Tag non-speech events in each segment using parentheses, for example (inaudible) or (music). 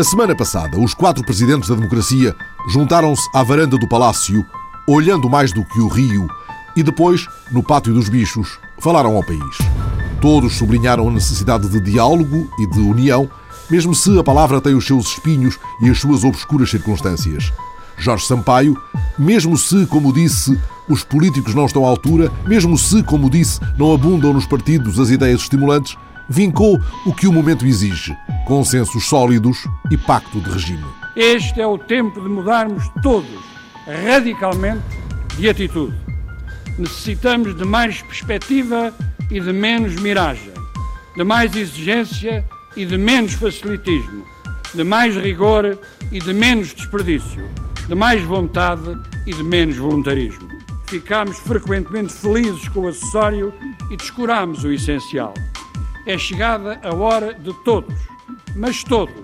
A semana passada, os quatro presidentes da democracia juntaram-se à varanda do Palácio, olhando mais do que o rio, e depois, no Pátio dos Bichos, falaram ao país. Todos sublinharam a necessidade de diálogo e de união, mesmo se a palavra tem os seus espinhos e as suas obscuras circunstâncias. Jorge Sampaio, mesmo se, como disse, os políticos não estão à altura, mesmo se, como disse, não abundam nos partidos as ideias estimulantes, vincou o que o momento exige: consensos sólidos e pacto de regime. Este é o tempo de mudarmos todos, radicalmente, de atitude. Necessitamos de mais perspectiva e de menos miragem, de mais exigência e de menos facilitismo, de mais rigor e de menos desperdício, de mais vontade e de menos voluntarismo. Ficámos frequentemente felizes com o acessório e descurámos o essencial. É chegada a hora de todos, mas todos,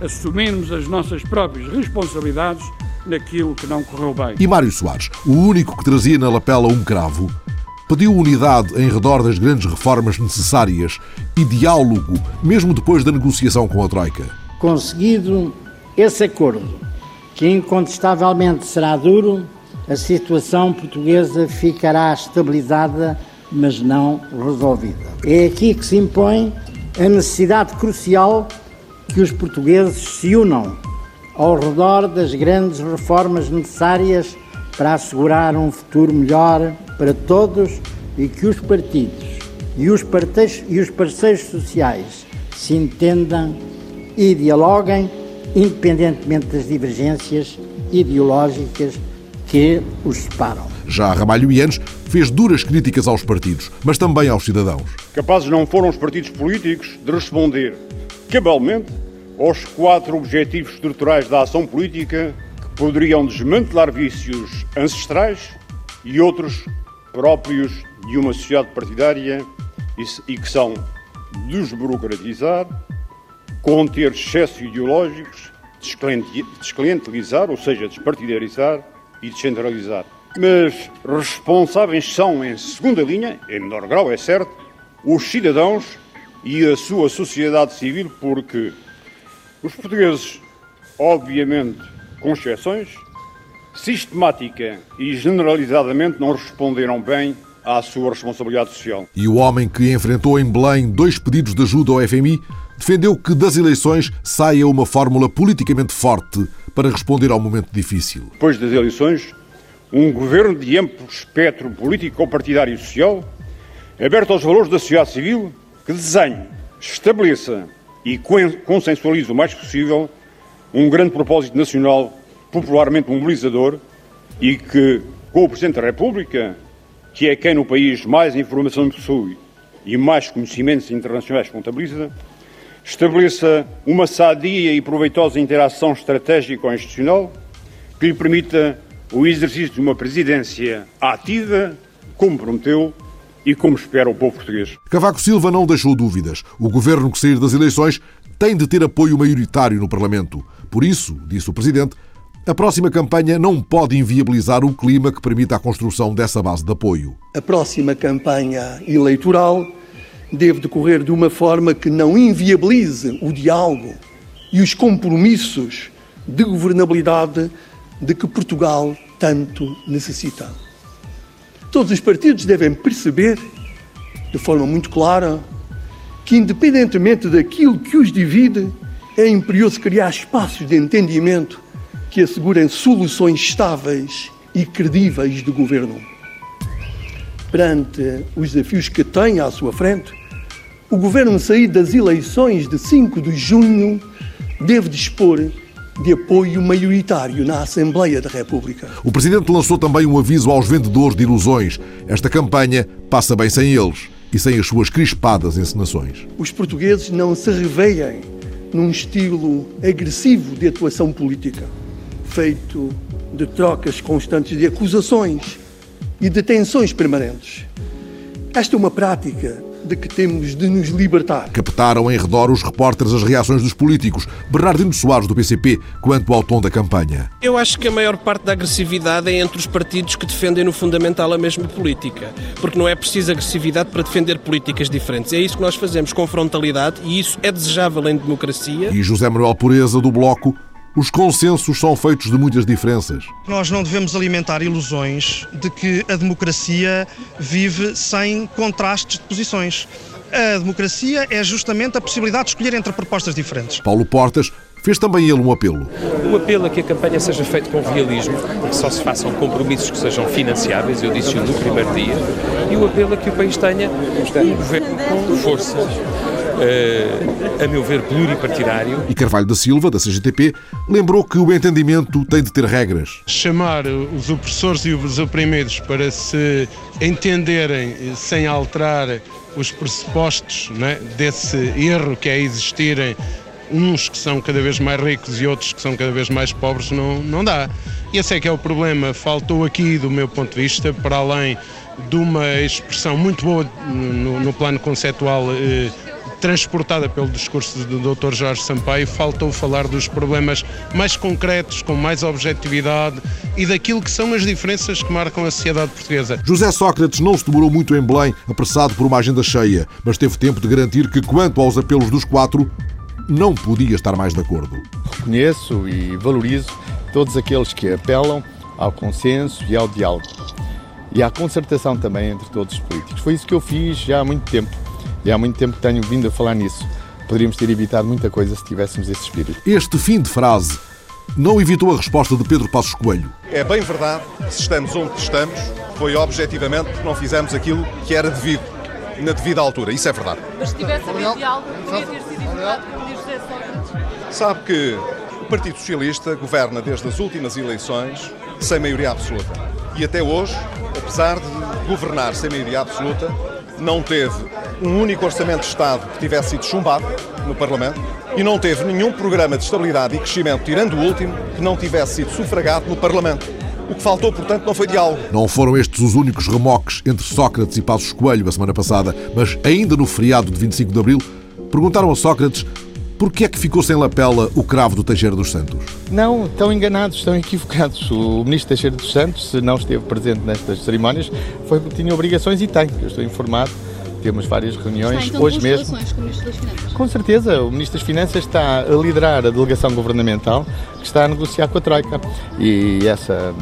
assumirmos as nossas próprias responsabilidades naquilo que não correu bem. E Mário Soares, o único que trazia na lapela um cravo, pediu unidade em redor das grandes reformas necessárias e diálogo, mesmo depois da negociação com a Troika. Conseguido esse acordo, que incontestavelmente será duro, a situação portuguesa ficará estabilizada mas não resolvida. É aqui que se impõe a necessidade crucial que os portugueses se unam ao redor das grandes reformas necessárias para assegurar um futuro melhor para todos e que os partidos e os parceiros, e os parceiros sociais se entendam e dialoguem, independentemente das divergências ideológicas que os separam. Já Ramalho Ianes fez duras críticas aos partidos, mas também aos cidadãos. Capazes não foram os partidos políticos de responder cabalmente aos quatro objetivos estruturais da ação política que poderiam desmantelar vícios ancestrais e outros próprios de uma sociedade partidária e que são desburocratizar, conter excessos ideológicos, desclientelizar, ou seja, despartidarizar e descentralizar mas responsáveis são, em segunda linha, em menor grau, é certo, os cidadãos e a sua sociedade civil, porque os portugueses, obviamente, com exceções, sistemática e generalizadamente não responderam bem à sua responsabilidade social. E o homem que enfrentou em Belém dois pedidos de ajuda ao FMI defendeu que das eleições saia uma fórmula politicamente forte para responder ao momento difícil. Depois das eleições, um governo de amplo espectro político-partidário e social, aberto aos valores da sociedade civil, que desenhe, estabeleça e consensualize o mais possível um grande propósito nacional popularmente mobilizador e que, com o Presidente da República, que é quem no país mais informação possui e mais conhecimentos internacionais contabiliza, estabeleça uma sadia e proveitosa interação estratégica ou institucional que lhe permita o exercício de uma presidência ativa, como prometeu e como espera o povo português. Cavaco Silva não deixou dúvidas. O governo que sair das eleições tem de ter apoio maioritário no Parlamento. Por isso, disse o Presidente, a próxima campanha não pode inviabilizar o clima que permita a construção dessa base de apoio. A próxima campanha eleitoral deve decorrer de uma forma que não inviabilize o diálogo e os compromissos de governabilidade de que Portugal tanto necessita. Todos os partidos devem perceber, de forma muito clara, que, independentemente daquilo que os divide, é imperioso criar espaços de entendimento que assegurem soluções estáveis e credíveis de governo. Perante os desafios que tem à sua frente, o governo saído das eleições de 5 de junho deve dispor de apoio maioritário na Assembleia da República. O Presidente lançou também um aviso aos vendedores de ilusões. Esta campanha passa bem sem eles e sem as suas crispadas encenações. Os portugueses não se reveiem num estilo agressivo de atuação política, feito de trocas constantes de acusações e de tensões permanentes. Esta é uma prática de que temos de nos libertar. Captaram em redor os repórteres as reações dos políticos. Bernardino Soares, do PCP, quanto ao tom da campanha. Eu acho que a maior parte da agressividade é entre os partidos que defendem no fundamental a mesma política. Porque não é preciso agressividade para defender políticas diferentes. É isso que nós fazemos, com frontalidade, e isso é desejável em democracia. E José Manuel Pureza, do Bloco, os consensos são feitos de muitas diferenças. Nós não devemos alimentar ilusões de que a democracia vive sem contrastes de posições. A democracia é justamente a possibilidade de escolher entre propostas diferentes. Paulo Portas fez também ele um apelo. O apelo a que a campanha seja feita com realismo, que só se façam compromissos que sejam financiáveis, eu disse-o no primeiro dia, e o apelo a que o país tenha um governo com força, Uh, a meu ver, pluripartidário. E Carvalho da Silva, da CGTP, lembrou que o entendimento tem de ter regras. Chamar os opressores e os oprimidos para se entenderem sem alterar os pressupostos né, desse erro que é existirem uns que são cada vez mais ricos e outros que são cada vez mais pobres, não, não dá. Esse é que é o problema. Faltou aqui, do meu ponto de vista, para além de uma expressão muito boa no, no plano conceptual eh, transportada pelo discurso do Dr. Jorge Sampaio, faltou falar dos problemas mais concretos, com mais objetividade e daquilo que são as diferenças que marcam a sociedade portuguesa. José Sócrates não se demorou muito em Belém, apressado por uma agenda cheia, mas teve tempo de garantir que, quanto aos apelos dos quatro, não podia estar mais de acordo. Reconheço e valorizo todos aqueles que apelam ao consenso e ao diálogo. E à concertação também entre todos os políticos. Foi isso que eu fiz já há muito tempo e há muito tempo que tenho vindo a falar nisso. Poderíamos ter evitado muita coisa se tivéssemos esse espírito. Este fim de frase não evitou a resposta de Pedro Passos Coelho. É bem verdade, se estamos onde estamos, foi objetivamente porque não fizemos aquilo que era devido, na devida altura. Isso é verdade. Mas se tivesse havido diálogo, podia ter sido evitado por José Sócrates. Sabe que o Partido Socialista governa desde as últimas eleições sem maioria absoluta. E até hoje, apesar de governar sem maioria absoluta, não teve um único orçamento de Estado que tivesse sido chumbado no Parlamento e não teve nenhum programa de estabilidade e crescimento, tirando o último, que não tivesse sido sufragado no Parlamento. O que faltou, portanto, não foi diálogo. Não foram estes os únicos remoques entre Sócrates e Passos Coelho a semana passada, mas ainda no feriado de 25 de Abril, perguntaram a Sócrates por que é que ficou sem lapela o cravo do Teixeira dos Santos? Não, estão enganados, estão equivocados. O ministro Teixeira dos Santos, se não esteve presente nestas cerimónias, foi porque tinha obrigações e tem. Eu estou informado temos várias reuniões está, então, hoje mesmo. Com o Ministro das Finanças? Com certeza, o Ministro das Finanças está a liderar a delegação governamental que está a negociar com a Troika. E essa,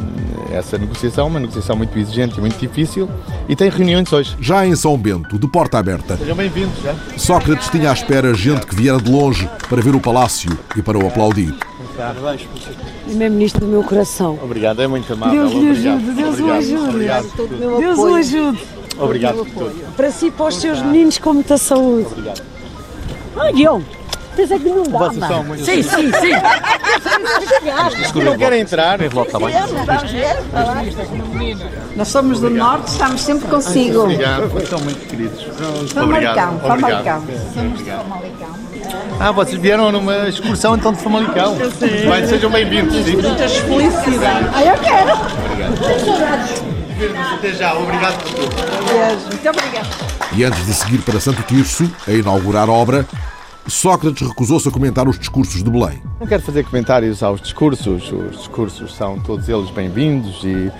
essa negociação é uma negociação muito exigente e muito difícil e tem reuniões hoje. Já em São Bento, de porta aberta. Sejam bem-vindos, já. Sócrates tinha à espera gente que viera de longe para ver o palácio e para o aplaudir. Ele é ministro do meu coração. Obrigado, é muito amável. Deus o ajude, Deus o ajude. Obrigado. Deus o ajude. Obrigado por tudo. Para si e para os seus meninos com muita saúde. Obrigado. Ah, Guilherme, tens é que não dá, Vocês são muito Sim, sim, sim. (laughs) Não querem entrar? Nós somos do Norte, estamos sempre consigo. Obrigado, são muito queridos. Famalicão, Obrigado. Famalicão. Somos de Famalicão. Ah, vocês vieram numa excursão então de Famalicão. Bem, sejam bem-vindos. Muitas felicidades. Ah, eu quero. Até já, obrigado por tudo. Muito obrigada. E antes de seguir para Santo Tirso, a inaugurar a obra, Sócrates recusou-se a comentar os discursos de Belém. Não quero fazer comentários aos discursos, os discursos são todos eles bem-vindos e,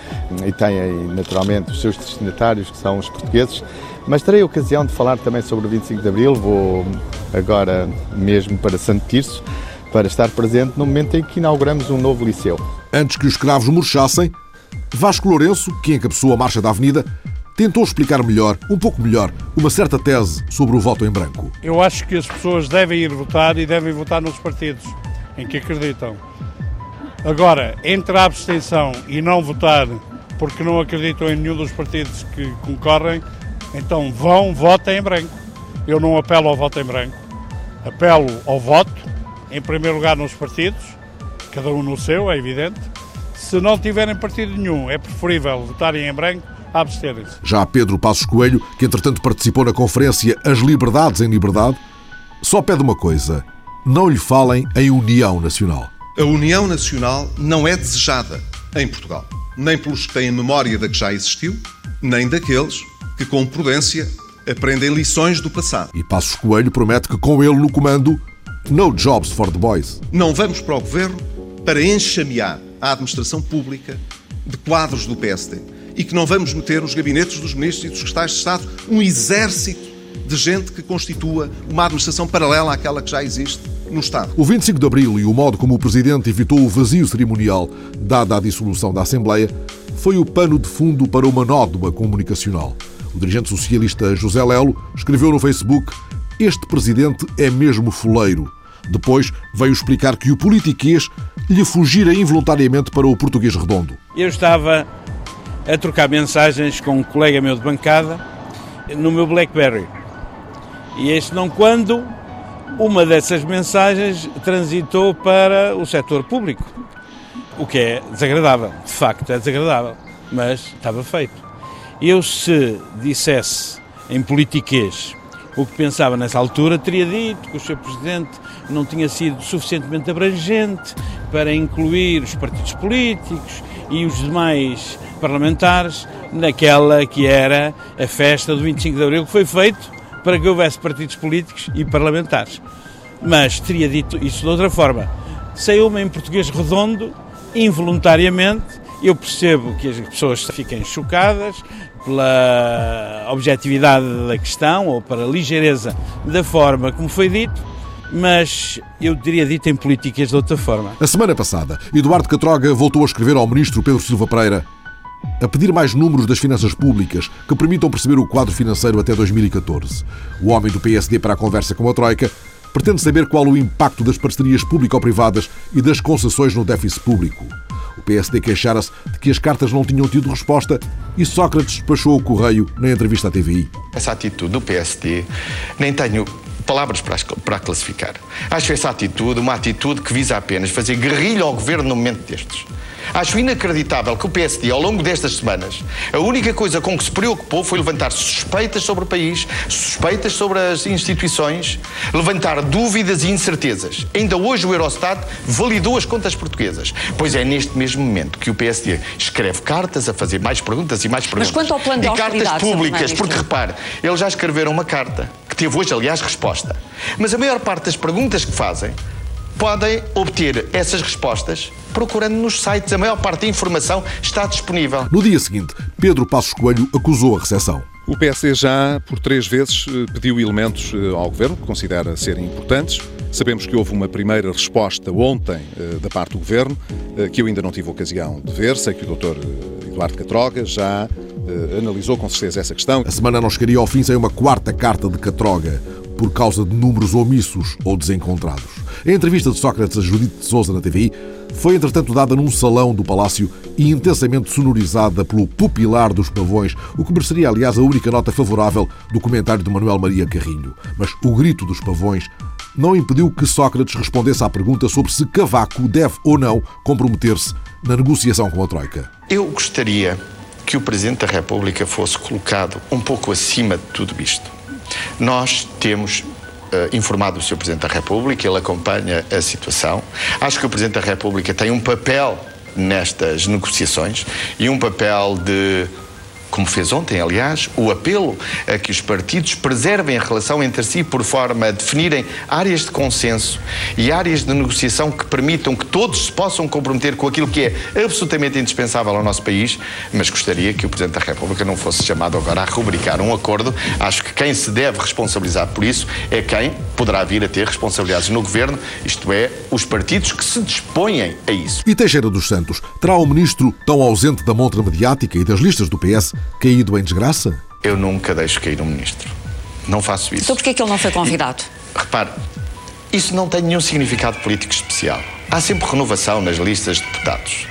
e têm aí, naturalmente os seus destinatários, que são os portugueses, mas terei a ocasião de falar também sobre o 25 de Abril, vou agora mesmo para Santo Tirso, para estar presente no momento em que inauguramos um novo liceu. Antes que os escravos murchassem, Vasco Lourenço, que encabeçou a marcha da Avenida, tentou explicar melhor, um pouco melhor, uma certa tese sobre o voto em branco. Eu acho que as pessoas devem ir votar e devem votar nos partidos em que acreditam. Agora, entre a abstenção e não votar porque não acreditam em nenhum dos partidos que concorrem, então vão, votem em branco. Eu não apelo ao voto em branco, apelo ao voto, em primeiro lugar nos partidos, cada um no seu, é evidente. Se não tiverem partido nenhum, é preferível votarem em branco a absterem-se. Já Pedro Passos Coelho, que entretanto participou na conferência As Liberdades em Liberdade, só pede uma coisa: não lhe falem em União Nacional. A União Nacional não é desejada em Portugal, nem pelos que têm memória da que já existiu, nem daqueles que, com prudência, aprendem lições do passado. E Passos Coelho promete que com ele no comando, no jobs for the boys. Não vamos para o governo para enxamear a administração pública de quadros do PSD e que não vamos meter nos gabinetes dos ministros e dos secretários de Estado um exército de gente que constitua uma administração paralela àquela que já existe no Estado. O 25 de Abril e o modo como o Presidente evitou o vazio cerimonial dada a dissolução da Assembleia foi o pano de fundo para uma nódoa comunicacional. O dirigente socialista José Lelo escreveu no Facebook este Presidente é mesmo fuleiro. Depois veio explicar que o politiquês lhe fugira involuntariamente para o português redondo. Eu estava a trocar mensagens com um colega meu de bancada no meu BlackBerry. E este não quando uma dessas mensagens transitou para o setor público. O que é desagradável, de facto é desagradável, mas estava feito. Eu, se dissesse em politiquês o que pensava nessa altura, teria dito que o Sr. Presidente não tinha sido suficientemente abrangente para incluir os partidos políticos e os demais parlamentares naquela que era a festa do 25 de Abril, que foi feito para que houvesse partidos políticos e parlamentares. Mas teria dito isso de outra forma. Saiu-me em português redondo, involuntariamente. Eu percebo que as pessoas fiquem chocadas pela objetividade da questão ou pela ligeireza da forma como foi dito, mas eu teria dito em políticas de outra forma. A semana passada, Eduardo Catroga voltou a escrever ao ministro Pedro Silva Pereira a pedir mais números das finanças públicas que permitam perceber o quadro financeiro até 2014. O homem do PSD para a conversa com a Troika pretende saber qual o impacto das parcerias público-privadas e das concessões no déficit público. O PSD queixara-se de que as cartas não tinham tido resposta e Sócrates despachou o correio na entrevista à TVI. Essa atitude do PSD nem tenho palavras para, para classificar. Acho essa atitude uma atitude que visa apenas fazer guerrilha ao governo no momento destes. Acho inacreditável que o PSD, ao longo destas semanas, a única coisa com que se preocupou foi levantar suspeitas sobre o país, suspeitas sobre as instituições, levantar dúvidas e incertezas. Ainda hoje o Eurostat validou as contas portuguesas. Pois é neste mesmo momento que o PSD escreve cartas a fazer mais perguntas e mais perguntas. Mas quanto ao plano de E cartas públicas, porque repare, eles já escreveram uma carta, que teve hoje, aliás, resposta. Mas a maior parte das perguntas que fazem podem obter essas respostas procurando nos sites. A maior parte da informação está disponível. No dia seguinte, Pedro Passos Coelho acusou a recessão. O PSD já, por três vezes, eh, pediu elementos eh, ao Governo que considera serem importantes. Sabemos que houve uma primeira resposta ontem eh, da parte do Governo, que eu ainda não tive ocasião de ver. Sei que o Dr. Eduardo Catroga já analisou com certeza essa questão. A semana não chegaria ao fim sem uma quarta carta de Catroga, por causa de números omissos ou desencontrados. A entrevista de Sócrates a Judite de Souza na TVI foi, entretanto, dada num salão do Palácio e intensamente sonorizada pelo pupilar dos pavões, o que mereceria, aliás, a única nota favorável do comentário de Manuel Maria Carrilho. Mas o grito dos pavões não impediu que Sócrates respondesse à pergunta sobre se Cavaco deve ou não comprometer-se na negociação com a Troika. Eu gostaria que o Presidente da República fosse colocado um pouco acima de tudo isto. Nós temos informado o Sr. Presidente da República, ele acompanha a situação. Acho que o Presidente da República tem um papel nestas negociações e um papel de como fez ontem, aliás, o apelo a que os partidos preservem a relação entre si por forma a definirem áreas de consenso e áreas de negociação que permitam que todos se possam comprometer com aquilo que é absolutamente indispensável ao nosso país, mas gostaria que o Presidente da República não fosse chamado agora a rubricar um acordo. Acho que quem se deve responsabilizar por isso é quem poderá vir a ter responsabilidades no Governo, isto é, os partidos que se dispõem a isso. E Teixeira dos Santos terá o ministro tão ausente da montra mediática e das listas do PS caído em desgraça? Eu nunca deixo cair um ministro. Não faço isso. Então porquê é que ele não foi convidado? E, repare, isso não tem nenhum significado político especial. Há sempre renovação nas listas de deputados.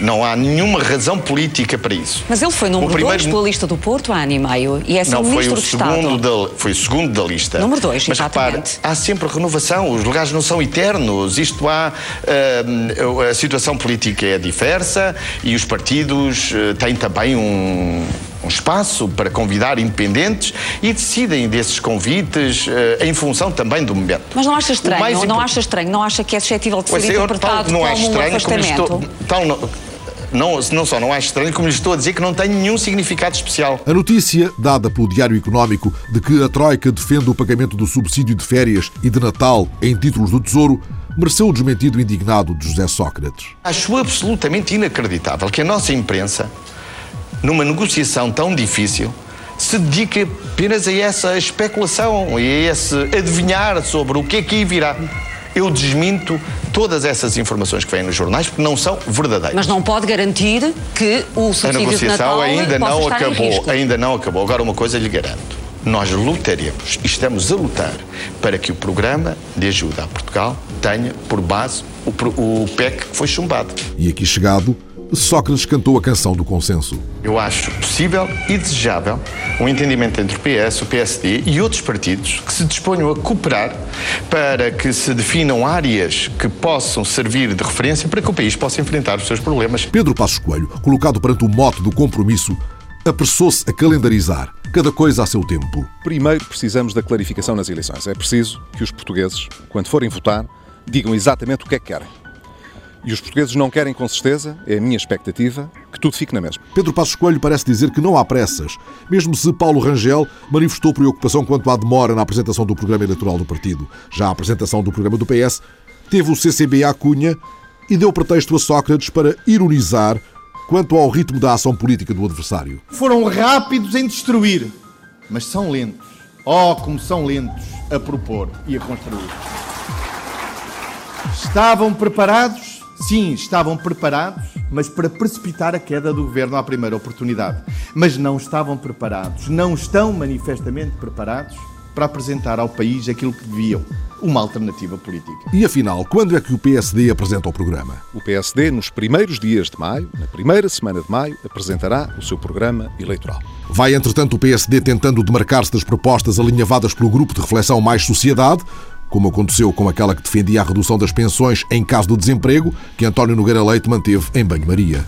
Não há nenhuma razão política para isso. Mas ele foi número 2 primeiro... pela lista do Porto há ano e meio e é Não, foi o, segundo da, foi o segundo da lista. Número 2, Mas repare, há sempre renovação, os lugares não são eternos. Isto há. Uh, a situação política é diversa e os partidos uh, têm também um um espaço para convidar independentes e decidem desses convites uh, em função também do momento. Mas não acha estranho, não, não acha estranho, não acha que é suscetível de ser pois interpretado não como é estranho, um afastamento? Como estou, tal, Não, não só não acho estranho, como lhe estou a dizer que não tem nenhum significado especial. A notícia, dada pelo Diário Económico, de que a Troika defende o pagamento do subsídio de férias e de Natal em títulos do Tesouro, mereceu o desmentido indignado de José Sócrates. Acho absolutamente inacreditável que a nossa imprensa, numa negociação tão difícil, se dedique apenas a essa especulação e a esse adivinhar sobre o que é que aí virá. Eu desminto todas essas informações que vêm nos jornais porque não são verdadeiras. Mas não pode garantir que o A subsídio de negociação Natal ainda possa não acabou, ainda não acabou. Agora uma coisa lhe garanto. Nós lutaremos e estamos a lutar para que o programa de ajuda a Portugal tenha por base o, o PEC que foi chumbado. E aqui chegado, Sócrates cantou a canção do consenso. Eu acho possível e desejável um entendimento entre o PS, o PSD e outros partidos que se disponham a cooperar para que se definam áreas que possam servir de referência para que o país possa enfrentar os seus problemas. Pedro Passos Coelho, colocado perante o mote do compromisso, apressou-se a calendarizar cada coisa a seu tempo. Primeiro precisamos da clarificação nas eleições. É preciso que os portugueses, quando forem votar, digam exatamente o que é que querem. E os portugueses não querem com certeza, é a minha expectativa, que tudo fique na mesma. Pedro Passos Coelho parece dizer que não há pressas, mesmo se Paulo Rangel manifestou preocupação quanto à demora na apresentação do programa eleitoral do partido. Já a apresentação do programa do PS teve o CCB à cunha e deu pretexto a Sócrates para ironizar quanto ao ritmo da ação política do adversário. Foram rápidos em destruir, mas são lentos. Oh, como são lentos a propor e a construir. Estavam preparados? Sim, estavam preparados, mas para precipitar a queda do governo à primeira oportunidade. Mas não estavam preparados, não estão manifestamente preparados para apresentar ao país aquilo que deviam, uma alternativa política. E afinal, quando é que o PSD apresenta o programa? O PSD, nos primeiros dias de maio, na primeira semana de maio, apresentará o seu programa eleitoral. Vai, entretanto, o PSD tentando demarcar-se das propostas alinhavadas pelo grupo de reflexão Mais Sociedade, como aconteceu com aquela que defendia a redução das pensões em caso de desemprego, que António Nogueira Leite manteve em banho-maria.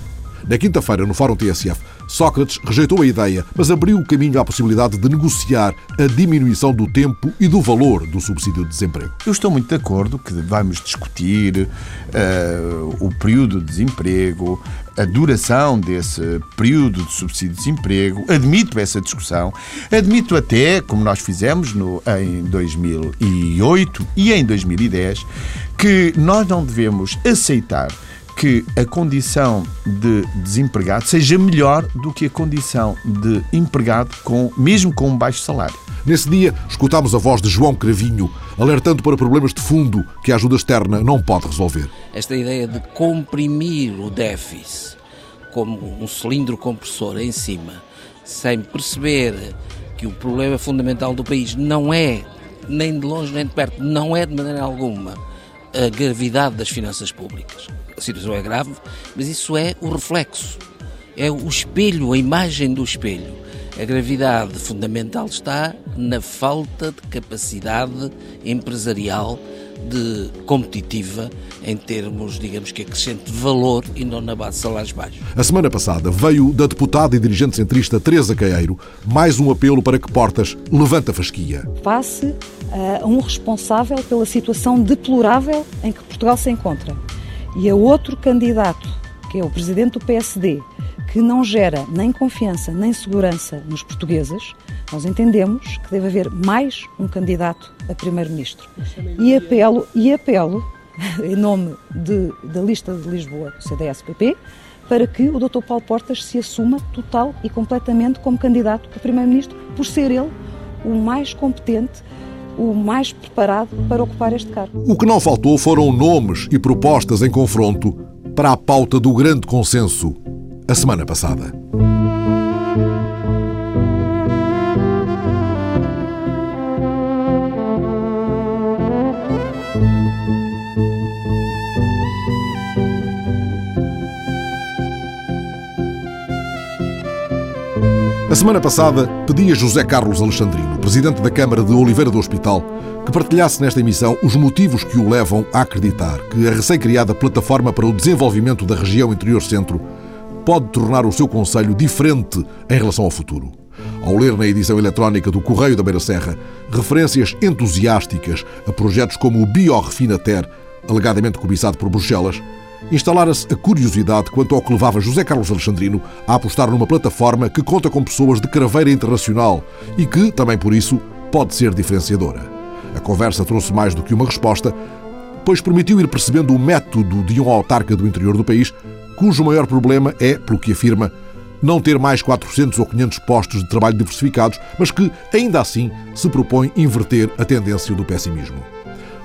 Na quinta-feira, no Fórum TSF, Sócrates rejeitou a ideia, mas abriu o caminho à possibilidade de negociar a diminuição do tempo e do valor do subsídio de desemprego. Eu estou muito de acordo que vamos discutir eh, o período de desemprego, a duração desse período de subsídio de desemprego. Admito essa discussão. Admito até, como nós fizemos no, em 2008 e em 2010, que nós não devemos aceitar que a condição de desempregado seja melhor do que a condição de empregado com, mesmo com um baixo salário. Nesse dia, escutámos a voz de João Cravinho, alertando para problemas de fundo que a ajuda externa não pode resolver. Esta ideia de comprimir o déficit como um cilindro compressor em cima, sem perceber que o problema fundamental do país não é, nem de longe nem de perto, não é de maneira alguma a gravidade das finanças públicas. A situação é grave, mas isso é o reflexo, é o espelho, a imagem do espelho. A gravidade fundamental está na falta de capacidade empresarial de competitiva em termos, digamos que acrescente valor e não na base de salários baixos. A semana passada veio da deputada e dirigente centrista Teresa Caeiro mais um apelo para que Portas levante a fasquia. Face a um responsável pela situação deplorável em que Portugal se encontra e a outro candidato, que é o presidente do PSD, que não gera nem confiança nem segurança nos portugueses, nós entendemos que deve haver mais um candidato a primeiro-ministro. E apelo, e apelo (laughs) em nome de, da lista de Lisboa, CDS-PP, para que o Dr. Paulo Portas se assuma total e completamente como candidato a primeiro-ministro, por ser ele o mais competente, o mais preparado para ocupar este cargo. O que não faltou foram nomes e propostas em confronto para a pauta do grande consenso a semana passada. A semana passada pedi a José Carlos Alexandrino, presidente da Câmara de Oliveira do Hospital, que partilhasse nesta emissão os motivos que o levam a acreditar que a recém-criada Plataforma para o Desenvolvimento da Região Interior Centro pode tornar o seu Conselho diferente em relação ao futuro. Ao ler na edição eletrónica do Correio da Beira Serra referências entusiásticas a projetos como o Biorefinater, alegadamente cobiçado por Bruxelas, instalara-se a curiosidade quanto ao que levava José Carlos Alexandrino a apostar numa plataforma que conta com pessoas de craveira internacional e que, também por isso, pode ser diferenciadora. A conversa trouxe mais do que uma resposta, pois permitiu ir percebendo o método de um autarca do interior do país, cujo maior problema é, pelo que afirma, não ter mais 400 ou 500 postos de trabalho diversificados, mas que, ainda assim, se propõe inverter a tendência do pessimismo.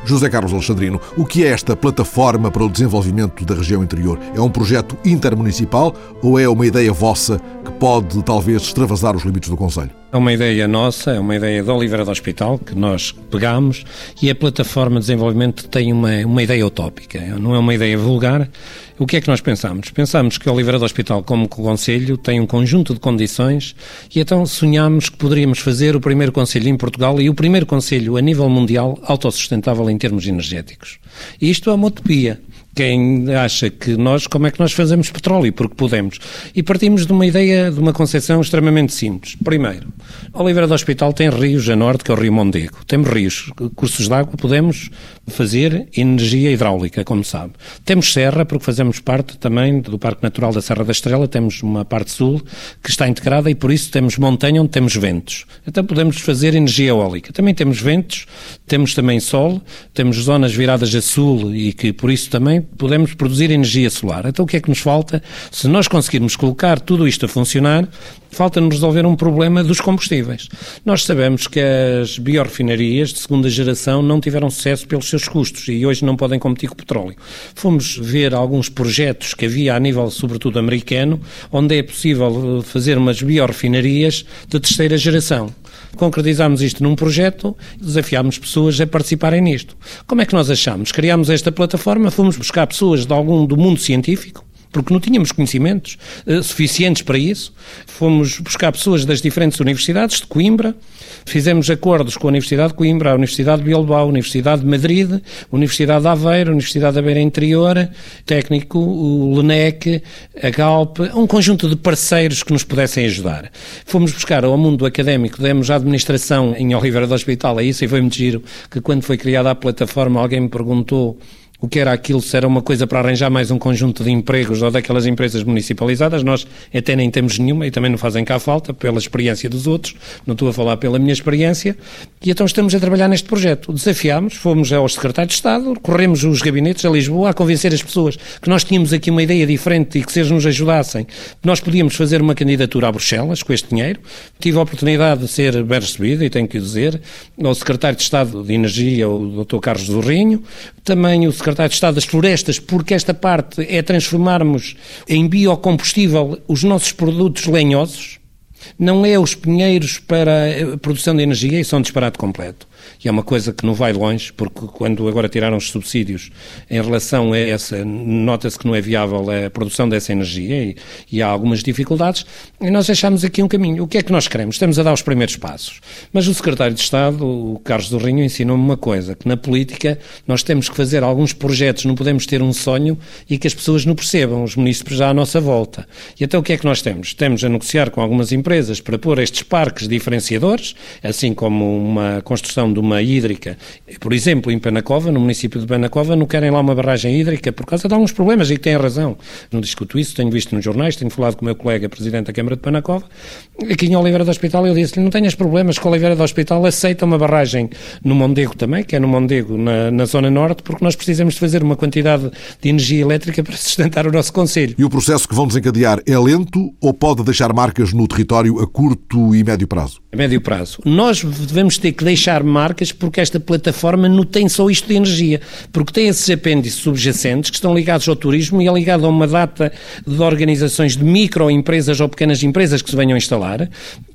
José Carlos Alexandrino, o que é esta plataforma para o desenvolvimento da região interior? É um projeto intermunicipal ou é uma ideia vossa que pode talvez extravasar os limites do Conselho? É uma ideia nossa, é uma ideia da Oliveira do Hospital que nós pegamos e a plataforma de desenvolvimento tem uma, uma ideia utópica, não é uma ideia vulgar. O que é que nós pensamos? Pensamos que a Oliveira do Hospital, como Conselho, tem um conjunto de condições e então sonhámos que poderíamos fazer o primeiro Conselho em Portugal e o primeiro Conselho a nível mundial autossustentável em termos energéticos. E isto é uma utopia quem acha que nós, como é que nós fazemos petróleo? Porque podemos. E partimos de uma ideia, de uma concepção extremamente simples. Primeiro, Oliveira do Hospital tem rios a norte, que é o Rio Mondego. Temos rios, cursos de água, podemos fazer energia hidráulica, como sabe. Temos serra, porque fazemos parte também do Parque Natural da Serra da Estrela, temos uma parte sul que está integrada e por isso temos montanha onde temos ventos. Então podemos fazer energia eólica. Também temos ventos, temos também sol, temos zonas viradas a sul e que por isso também podemos produzir energia solar. Então o que é que nos falta? Se nós conseguirmos colocar tudo isto a funcionar, falta-nos resolver um problema dos combustíveis. Nós sabemos que as biorefinarias de segunda geração não tiveram sucesso pelos seus custos e hoje não podem competir com o petróleo. Fomos ver alguns projetos que havia a nível, sobretudo, americano, onde é possível fazer umas biorefinarias de terceira geração. Concretizámos isto num projeto, desafiámos pessoas a participarem nisto. Como é que nós achamos? Criámos esta plataforma, fomos buscar pessoas de algum do mundo científico, porque não tínhamos conhecimentos uh, suficientes para isso. Fomos buscar pessoas das diferentes universidades de Coimbra, fizemos acordos com a Universidade de Coimbra, a Universidade de Bilbao, a Universidade de Madrid, a Universidade de Aveiro, a Universidade da Beira Interior, técnico, o LENEC, a Galp, um conjunto de parceiros que nos pudessem ajudar. Fomos buscar ao mundo académico, demos a administração em Oliveira do Hospital, é isso, e foi muito giro, que quando foi criada a plataforma alguém me perguntou o que era aquilo, se era uma coisa para arranjar mais um conjunto de empregos ou daquelas empresas municipalizadas, nós até nem temos nenhuma e também não fazem cá falta, pela experiência dos outros, não estou a falar pela minha experiência, e então estamos a trabalhar neste projeto. Desafiámos, fomos ao secretário de Estado, corremos os gabinetes a Lisboa a convencer as pessoas que nós tínhamos aqui uma ideia diferente e que se eles nos ajudassem, nós podíamos fazer uma candidatura a Bruxelas com este dinheiro. Tive a oportunidade de ser bem recebido, e tenho que dizer, ao secretário de Estado de Energia, o Dr. Carlos do Rinho, também o secretário secretário de Estado das Florestas, porque esta parte é transformarmos em biocombustível os nossos produtos lenhosos, não é os pinheiros para a produção de energia, isso é um disparate completo e é uma coisa que não vai longe, porque quando agora tiraram os subsídios em relação a essa, nota-se que não é viável a produção dessa energia e, e, há algumas dificuldades, e nós achamos aqui um caminho. O que é que nós queremos? Estamos a dar os primeiros passos. Mas o secretário de Estado, o Carlos do Rinho, ensinou-me uma coisa, que na política nós temos que fazer alguns projetos, não podemos ter um sonho e que as pessoas não percebam, os munícipes já à nossa volta. E então o que é que nós temos? Temos a negociar com algumas empresas para pôr estes parques diferenciadores, assim como uma construção de uma hídrica. Por exemplo, em Penacova, no município de Penacova, não querem lá uma barragem hídrica por causa de alguns problemas e têm razão. Não discuto isso, tenho visto nos jornais, tenho falado com o meu colega, presidente da Câmara de Penacova. Aqui em Oliveira do Hospital eu disse-lhe, não tenhas problemas com Oliveira do Hospital, aceita uma barragem no Mondego também, que é no Mondego, na, na zona norte, porque nós precisamos de fazer uma quantidade de energia elétrica para (laughs) sustentar o nosso Conselho. E o processo que vão desencadear é lento ou pode deixar marcas no território a curto e médio prazo? A médio prazo. Nós devemos ter que deixar marcas porque esta plataforma não tem só isto de energia, porque tem esses apêndices subjacentes que estão ligados ao turismo e é ligado a uma data de organizações de microempresas ou pequenas empresas que se venham instalar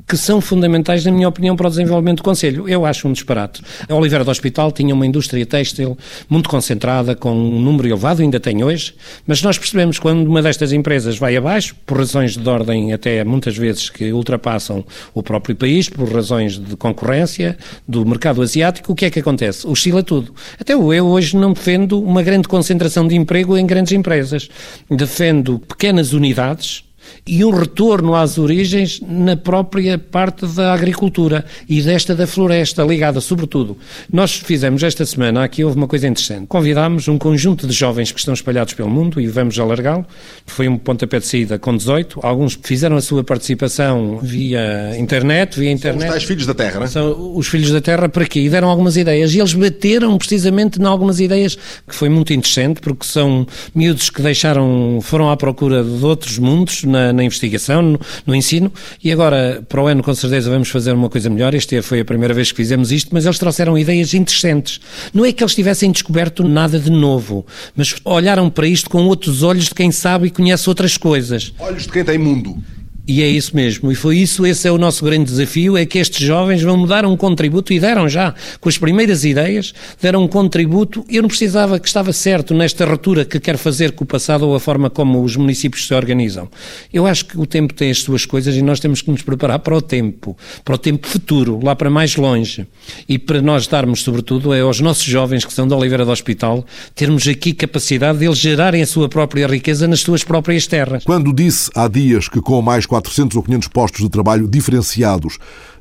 que são fundamentais, na minha opinião, para o desenvolvimento do Conselho. Eu acho um disparate. A Oliveira do Hospital tinha uma indústria têxtil muito concentrada, com um número elevado, ainda tem hoje, mas nós percebemos quando uma destas empresas vai abaixo, por razões de ordem até muitas vezes que ultrapassam o próprio país, por razões de concorrência do mercado asiático, o que é que acontece? Oscila tudo. Até eu hoje não defendo uma grande concentração de emprego em grandes empresas. Defendo pequenas unidades e um retorno às origens na própria parte da agricultura e desta da floresta, ligada sobretudo. Nós fizemos esta semana, aqui houve uma coisa interessante, convidámos um conjunto de jovens que estão espalhados pelo mundo e vamos alargá-lo, foi um pontapé de saída com 18, alguns fizeram a sua participação via internet, via internet. São os tais filhos da terra, não é? São os filhos da terra para quê? E deram algumas ideias e eles bateram precisamente em algumas ideias que foi muito interessante porque são miúdos que deixaram, foram à procura de outros mundos na, na investigação, no, no, ensino, e agora para o ano com certeza vamos fazer uma coisa melhor. Este foi a primeira vez que fizemos isto, mas eles trouxeram ideias interessantes. Não é que eles tivessem descoberto nada de novo, mas olharam para isto com outros olhos de quem sabe e conhece outras coisas. Olhos de quem tem mundo. E é isso mesmo, e foi isso, esse é o nosso grande desafio, é que estes jovens vão dar um contributo, e deram já, com as primeiras ideias, deram um contributo, eu não precisava que estava certo nesta ruptura que quer fazer com o passado ou a forma como os municípios se organizam. Eu acho que o tempo tem as suas coisas e nós temos que nos preparar para o tempo, para o tempo futuro, lá para mais longe. E para nós darmos, sobretudo, é aos nossos jovens que são da Oliveira do Hospital, termos aqui capacidade de eles gerarem a sua própria riqueza nas suas próprias terras. Quando disse há dias que com mais 400 ou 500 postos de trabalho diferenciados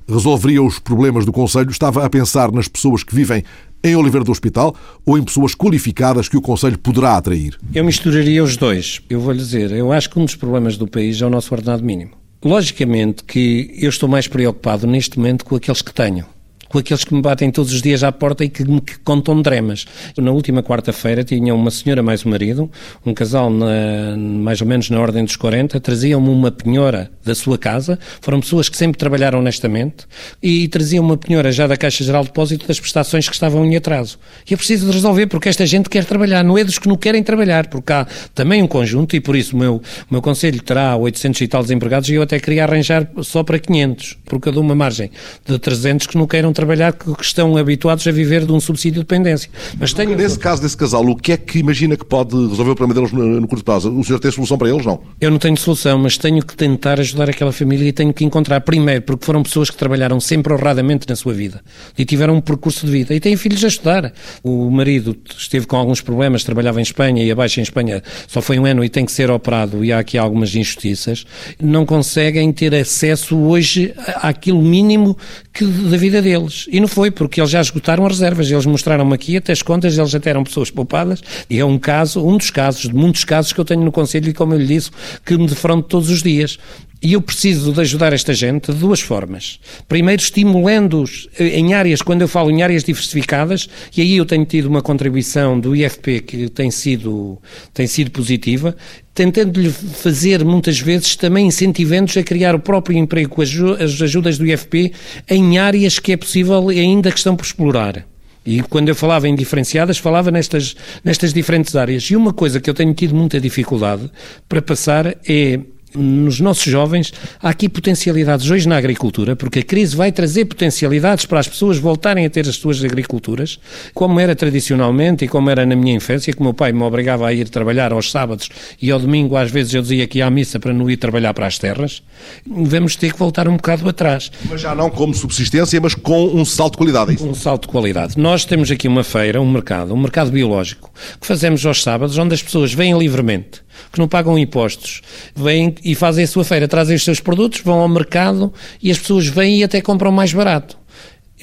resolveria os problemas do Conselho, estava a pensar nas pessoas que vivem em Oliveira do Hospital ou em pessoas qualificadas que o Conselho poderá atrair? Eu misturaria os dois. Eu vou lhe dizer, eu acho que um dos problemas do país é o nosso ordenado mínimo. Logicamente que eu estou mais preocupado neste momento com aqueles que tenho com aqueles que me batem todos os dias à porta e que me contam dramas. Na última quarta-feira tinha uma senhora mais o marido, um casal na, mais ou menos na ordem dos 40, traziam-me uma penhora da sua casa, foram pessoas que sempre trabalharam honestamente e traziam uma penhora já da Caixa Geral de Depósito das prestações que estavam em atraso. E eu preciso resolver porque esta gente quer trabalhar, não é dos que não querem trabalhar, porque há também um conjunto e por isso o meu, o meu Conselho terá 800 e tal desempregados e eu até queria arranjar só para 500, porque eu dou uma margem de 300 que não queiram trabalhar trabalhar que estão habituados a viver de um subsídio de dependência. Mas tenho... Nesse caso desse casal, o que é que imagina que pode resolver o problema deles no, no curto prazo? O senhor tem solução para eles, não? Eu não tenho solução, mas tenho que tentar ajudar aquela família e tenho que encontrar, primeiro, porque foram pessoas que trabalharam sempre honradamente na sua vida e tiveram um percurso de vida e têm filhos a estudar. O marido esteve com alguns problemas, trabalhava em Espanha e abaixo em Espanha só foi um ano e tem que ser operado e há aqui algumas injustiças. Não conseguem ter acesso hoje àquilo mínimo que, da vida deles. E não foi, porque eles já esgotaram as reservas. Eles mostraram-me aqui até as contas, eles até eram pessoas poupadas. E é um caso, um dos casos, de muitos casos que eu tenho no Conselho e, como eu lhe disse, que me defronto todos os dias. E eu preciso de ajudar esta gente de duas formas. Primeiro, estimulando-os em áreas, quando eu falo em áreas diversificadas, e aí eu tenho tido uma contribuição do IFP que tem sido, tem sido positiva, tentando-lhe fazer muitas vezes também incentivando-os a criar o próprio emprego com as ajudas do IFP em áreas que é possível ainda que estão por explorar. E quando eu falava em diferenciadas, falava nestas, nestas diferentes áreas. E uma coisa que eu tenho tido muita dificuldade para passar é nos nossos jovens, há aqui potencialidades hoje na agricultura, porque a crise vai trazer potencialidades para as pessoas voltarem a ter as suas agriculturas, como era tradicionalmente e como era na minha infância, que o meu pai me obrigava a ir trabalhar aos sábados e ao domingo às vezes eu dizia que ia à missa para não ir trabalhar para as terras, vamos ter que voltar um bocado atrás. Mas já não como subsistência, mas com um salto de qualidade. É um salto de qualidade. Nós temos aqui uma feira, um mercado, um mercado biológico, que fazemos aos sábados, onde as pessoas vêm livremente que não pagam impostos, vêm e fazem a sua feira, trazem os seus produtos, vão ao mercado e as pessoas vêm e até compram mais barato.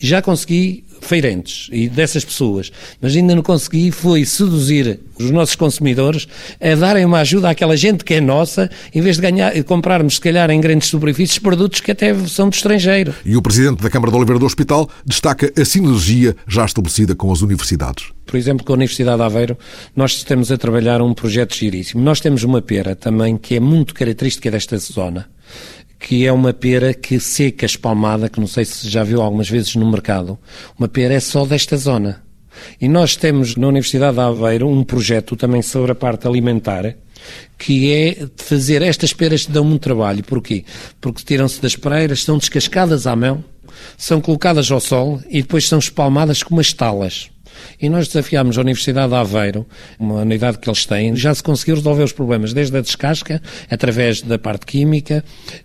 Já consegui feirentes e dessas pessoas, mas ainda não consegui foi seduzir os nossos consumidores a darem uma ajuda àquela gente que é nossa, em vez de ganhar, comprarmos, se calhar, em grandes superfícies, produtos que até são do estrangeiro. E o Presidente da Câmara de Oliveira do Hospital destaca a sinergia já estabelecida com as universidades. Por exemplo, com a Universidade de Aveiro, nós estamos a trabalhar um projeto giríssimo. Nós temos uma pera também que é muito característica desta zona que é uma pera que seca, espalmada, que não sei se já viu algumas vezes no mercado. Uma pera é só desta zona. E nós temos na Universidade de Aveiro um projeto também sobre a parte alimentar, que é fazer estas peras que dão muito trabalho. Porquê? Porque tiram-se das pereiras, são descascadas à mão, são colocadas ao sol e depois são espalmadas com umas talas. E nós desafiámos a Universidade de Aveiro, uma unidade que eles têm, já se conseguiu resolver os problemas, desde a descasca, através da parte química,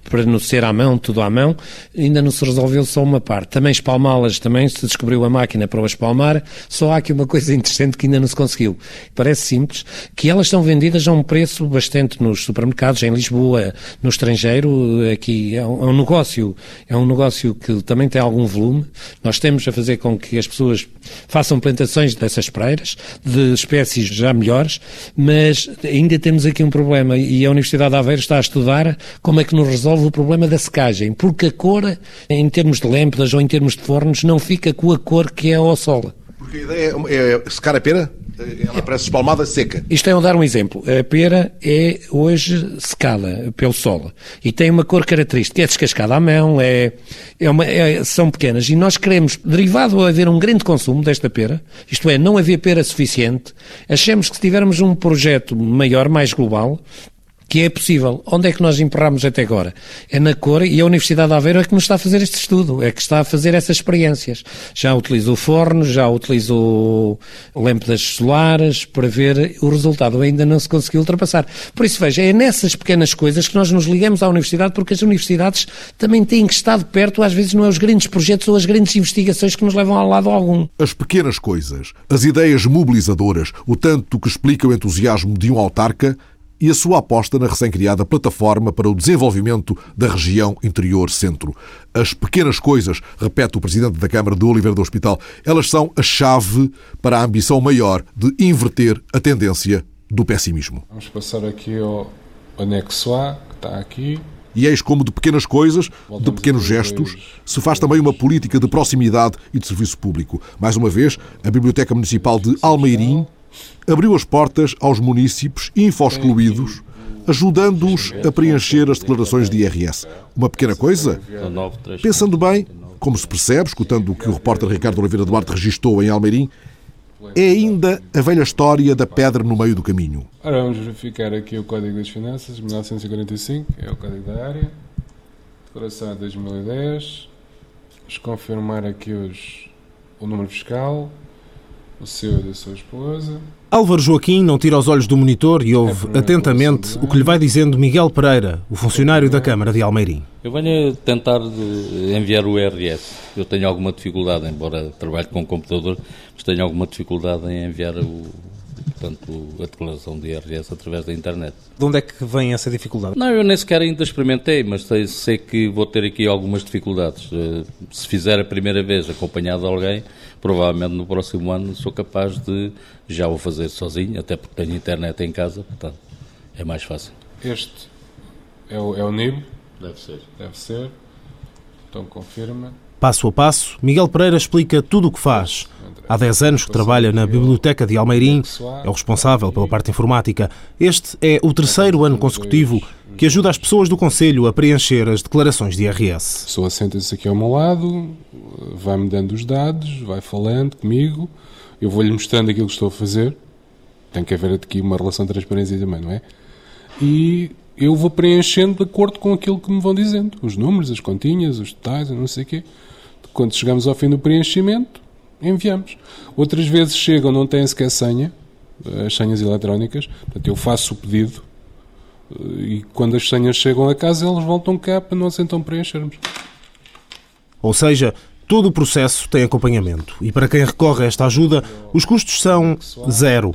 para não ser à mão, tudo à mão, ainda não se resolveu só uma parte. Também espalmá-las, também se descobriu a máquina para o espalmar, só há aqui uma coisa interessante que ainda não se conseguiu. Parece simples, que elas são vendidas a um preço bastante nos supermercados, em Lisboa, no estrangeiro, aqui é um, é um negócio, é um negócio que também tem algum volume. Nós temos a fazer com que as pessoas façam plantações dessas preiras, de espécies já melhores, mas ainda temos aqui um problema e a Universidade de Aveiro está a estudar como é que nos resolve o problema da secagem, porque a cor, em termos de lâmpadas ou em termos de fornos, não fica com a cor que é ao sol. Porque a ideia é, é secar a pera? Ela parece espalmada seca. Isto é um dar um exemplo. A pera é hoje secada pelo sol e tem uma cor característica. É descascada à mão, é, é uma, é, são pequenas. E nós queremos, derivado a haver um grande consumo desta pera, isto é, não haver pera suficiente, achamos que se tivermos um projeto maior, mais global, que é possível. Onde é que nós emperramos até agora? É na cor e a Universidade de Aveiro é que nos está a fazer este estudo, é que está a fazer essas experiências. Já utilizou forno, já utilizou lâmpadas solares para ver o resultado. Ainda não se conseguiu ultrapassar. Por isso, veja, é nessas pequenas coisas que nós nos ligamos à Universidade, porque as universidades também têm que estar de perto, às vezes não é os grandes projetos ou as grandes investigações que nos levam ao lado algum. As pequenas coisas, as ideias mobilizadoras, o tanto que explica o entusiasmo de um autarca e a sua aposta na recém-criada Plataforma para o Desenvolvimento da Região Interior-Centro. As pequenas coisas, repete o Presidente da Câmara de Oliveira do Hospital, elas são a chave para a ambição maior de inverter a tendência do pessimismo. Vamos passar aqui ao anexo A, que está aqui. E eis como de pequenas coisas, de pequenos gestos, se faz também uma política de proximidade e de serviço público. Mais uma vez, a Biblioteca Municipal de Almeirim abriu as portas aos municípios info-excluídos, ajudando-os a preencher as declarações de IRS. Uma pequena coisa? Pensando bem, como se percebe, escutando o que o repórter Ricardo Oliveira Duarte registou em Almeirim, é ainda a velha história da pedra no meio do caminho. Ora, vamos verificar aqui o Código das Finanças, 1945, é o Código da Área, declaração de 2010, vamos confirmar aqui os, o número fiscal, o seu e da sua esposa. Álvaro Joaquim não tira os olhos do monitor e ouve é atentamente o que lhe vai dizendo Miguel Pereira, o funcionário da Câmara de Almeirim. Eu venho tentar enviar o IRS. Eu tenho alguma dificuldade, embora trabalhe com computador, mas tenho alguma dificuldade em enviar o, portanto, a declaração de IRS através da internet. De onde é que vem essa dificuldade? Não, eu nem sequer ainda experimentei, mas sei, sei que vou ter aqui algumas dificuldades. Eh, se fizer a primeira vez acompanhado de alguém, provavelmente no próximo ano sou capaz de já o fazer sozinho, até porque tenho internet em casa, portanto é mais fácil. Este é o, é o NIB? Deve ser. Deve ser. Então confirma. Passo a passo, Miguel Pereira explica tudo o que faz. Há 10 anos que trabalha na Biblioteca de Almeirim, é o responsável pela parte informática. Este é o terceiro ano consecutivo que ajuda as pessoas do Conselho a preencher as declarações de IRS. A pessoa senta-se aqui ao meu lado, vai-me dando os dados, vai falando comigo, eu vou-lhe mostrando aquilo que estou a fazer. Tem que haver aqui uma relação de transparência também, não é? E eu vou preenchendo de acordo com aquilo que me vão dizendo. Os números, as continhas, os detalhes, não sei o quê. Quando chegamos ao fim do preenchimento, enviamos. Outras vezes chegam, não têm sequer senha, as senhas eletrónicas, portanto eu faço o pedido e quando as senhas chegam a casa eles voltam cá para nós então preenchermos. Ou seja, todo o processo tem acompanhamento e para quem recorre a esta ajuda, os custos são zero.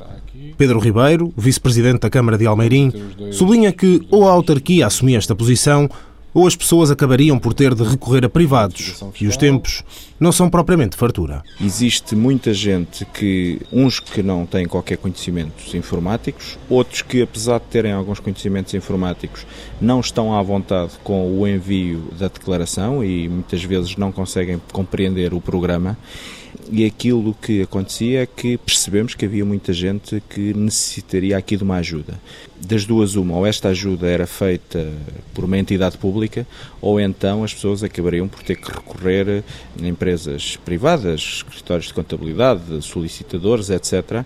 Pedro Ribeiro, vice-presidente da Câmara de Almeirim, sublinha que ou a autarquia assumia esta posição ou as pessoas acabariam por ter de recorrer a privados. E os tempos não são propriamente fartura. Existe muita gente que, uns que não têm qualquer conhecimentos informáticos, outros que, apesar de terem alguns conhecimentos informáticos, não estão à vontade com o envio da declaração e muitas vezes não conseguem compreender o programa e aquilo que acontecia é que percebemos que havia muita gente que necessitaria aqui de uma ajuda. Das duas, uma, ou esta ajuda era feita por uma entidade pública, ou então as pessoas acabariam por ter que recorrer a empresas privadas, escritórios de contabilidade, solicitadores, etc.,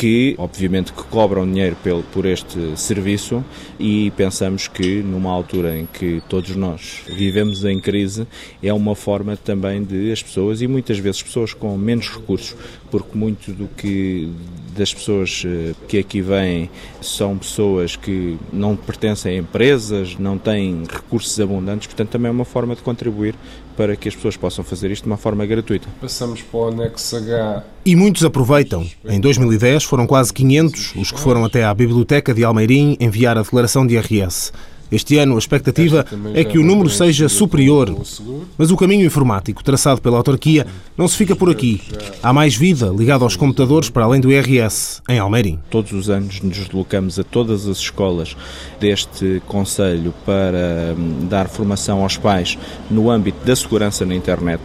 que obviamente que cobram dinheiro pelo, por este serviço e pensamos que numa altura em que todos nós vivemos em crise é uma forma também de as pessoas e muitas vezes pessoas com menos recursos, porque muito do que das pessoas eh, que aqui vêm são pessoas que não pertencem a empresas, não têm recursos abundantes, portanto também é uma forma de contribuir para que as pessoas possam fazer isto de uma forma gratuita. Passamos para o anexo H. E muitos aproveitam. Em 2010 foram quase 500 os que foram até à Biblioteca de Almeirim enviar a declaração de IRS. Este ano a expectativa é que o número seja superior, mas o caminho informático traçado pela autarquia não se fica por aqui. Há mais vida ligada aos computadores para além do IRS, em Almeirim. Todos os anos nos deslocamos a todas as escolas deste Conselho para hum, dar formação aos pais no âmbito da segurança na internet.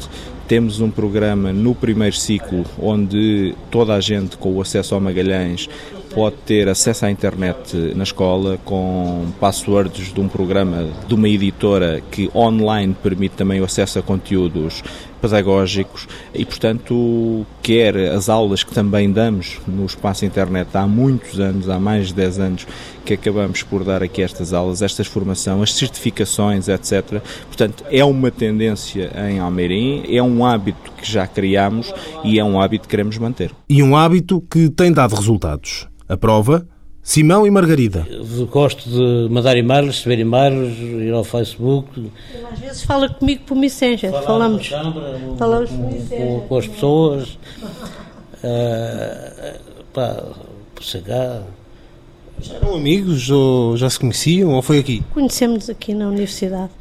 Temos um programa no primeiro ciclo onde toda a gente com o acesso ao Magalhães pode ter acesso à internet na escola com passwords de um programa de uma editora que online permite também o acesso a conteúdos pedagógicos e, portanto, quer as aulas que também damos no espaço internet há muitos anos, há mais de 10 anos, que acabamos por dar aqui estas aulas, estas formação, as certificações, etc. Portanto, é uma tendência em Almeirim, é um hábito que já criamos e é um hábito que queremos manter. E um hábito que tem dado resultados. A prova, Simão e Margarida. Eu gosto de mandar e-mails, receber e-mails, ir ao Facebook. Às vezes fala comigo por Messenger, falamos. Câmara, falamos com, com, com, as pessoas, uh, pá, por chegar. Já eram amigos ou já se conheciam ou foi aqui? Conhecemos aqui na universidade.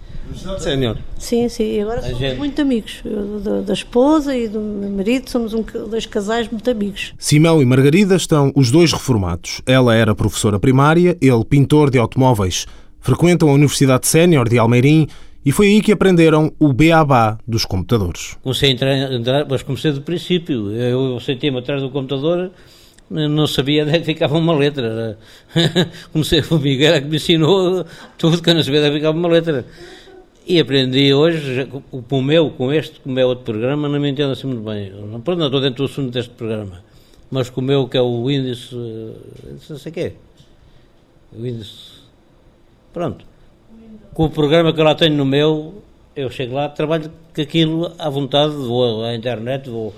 Sénior? Sim, sim. E agora somos gente... muito amigos. Eu, da, da, esposa e do meu marido somos um, dois casais muito amigos. Simão e Margarida estão os dois reformados. Ela era professora primária, ele pintor de automóveis. Frequentam a Universidade Sénior de Almeirim e foi aí que aprenderam o beabá dos computadores. Comecei a entrar, entrar mas comecei do princípio. Eu sentei-me atrás do computador não sabia onde é que ficava uma letra. (laughs) Comecei comigo, era que me ensinou tudo que eu não sabia onde é ficava uma letra. E aprendi hoje, com o meu, com este, com o meu outro programa, não me entendo assim muito bem. Não, não estou dentro do assunto deste programa. Mas com o meu, que é o Windows, eh, não sei o quê. Windows. Pronto. Com o programa que eu lá tenho no meu, eu chego lá, trabalho com aquilo à vontade, vou à internet, vou,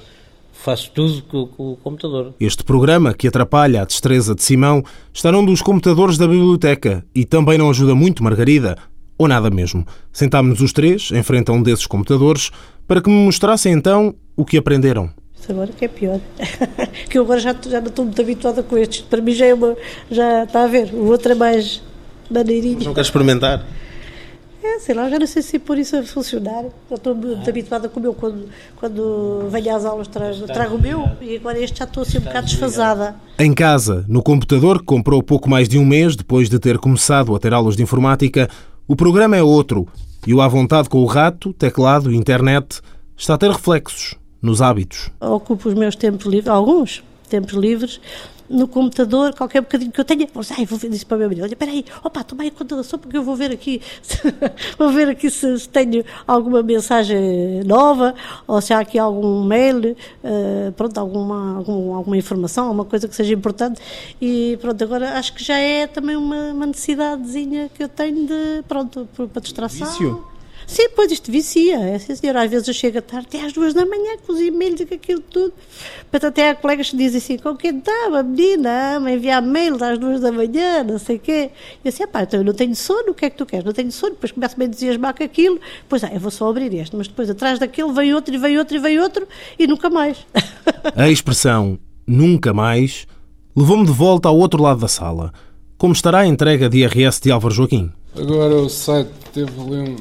faço tudo com, com, o computador. Este programa, que atrapalha a destreza de Simão, está num dos computadores da biblioteca e também não ajuda muito Margarida, ou nada mesmo. Sentámos-nos os três em frente a um desses computadores para que me mostrassem então o que aprenderam. Isso agora que é pior. (laughs) que eu agora já, já não estou muito habituada com estes. Para mim já é uma. Já está a ver. O outro é mais maneirinho. Não quer experimentar? É, sei lá, já não sei se por isso a funcionar. Já estou muito habituada com o meu. Quando, quando venho às aulas, trago, trago o meu e agora este já estou assim um bocado desfasada. Em casa, no computador que comprou pouco mais de um mês depois de ter começado a ter aulas de informática, o programa é outro e o à vontade com o rato, teclado e internet está a ter reflexos nos hábitos. Ocupo os meus tempos livres, alguns tempos livres, no computador, qualquer bocadinho que eu tenha, vou, ai, vou ver isso para o meu marido. Olha, espera aí, opa, toma aí conta da sopa porque eu vou ver aqui, (laughs) vou ver aqui se, se, tenho alguma mensagem nova ou se há aqui algum mail, uh, pronto, alguma, algum, alguma informação, alguma coisa que seja importante. E pronto, agora acho que já é também uma, uma necessidadezinha que eu tenho de, pronto, para distração. Vício? Sim, pois isto vicia, é sim senhor. Às vezes eu chego à tarde até às duas da manhã com os e-mails e com aquilo tudo. Portanto, até há colegas que dizem assim, com quem estava, menina, a enviar mails às duas da manhã, não sei o quê. E eu assim, pá, então eu não tenho sono, o que é que tu queres? Não tenho sono, depois começo-me a entusiasmar com aquilo, pois ah, eu vou só abrir este, mas depois atrás daquele vem outro e vem outro e vem outro e nunca mais. A expressão nunca mais levou-me de volta ao outro lado da sala. Como estará a entrega de IRS de Álvaro Joaquim? Agora o site teve ali um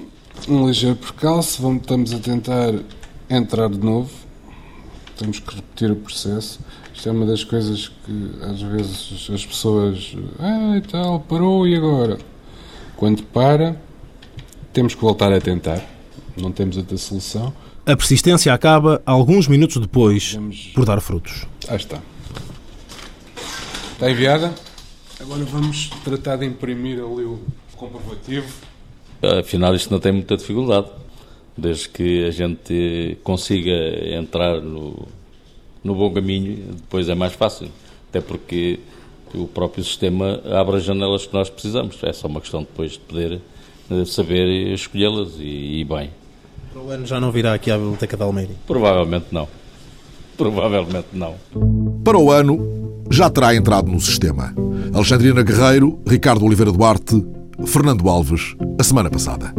um ligeiro percalço, vamos, estamos a tentar entrar de novo, temos que repetir o processo. Isto é uma das coisas que às vezes as pessoas. Ah, e tal, parou e agora? Quando para, temos que voltar a tentar. Não temos outra solução. A persistência acaba alguns minutos depois por dar frutos. Ah, está. Está enviada? Agora vamos tratar de imprimir ali o comprovativo. Afinal, isto não tem muita dificuldade. Desde que a gente consiga entrar no, no bom caminho, depois é mais fácil. até porque o próprio sistema abre as janelas que nós precisamos. É só uma questão depois de poder eh, saber escolhê-las e, e bem. Para o ano já não virá aqui à Biblioteca de Almeida? Provavelmente não. Provavelmente não. Para o ano, já terá entrado no sistema. Alexandrina Guerreiro, Ricardo Oliveira Duarte, Fernando Alves, a semana passada.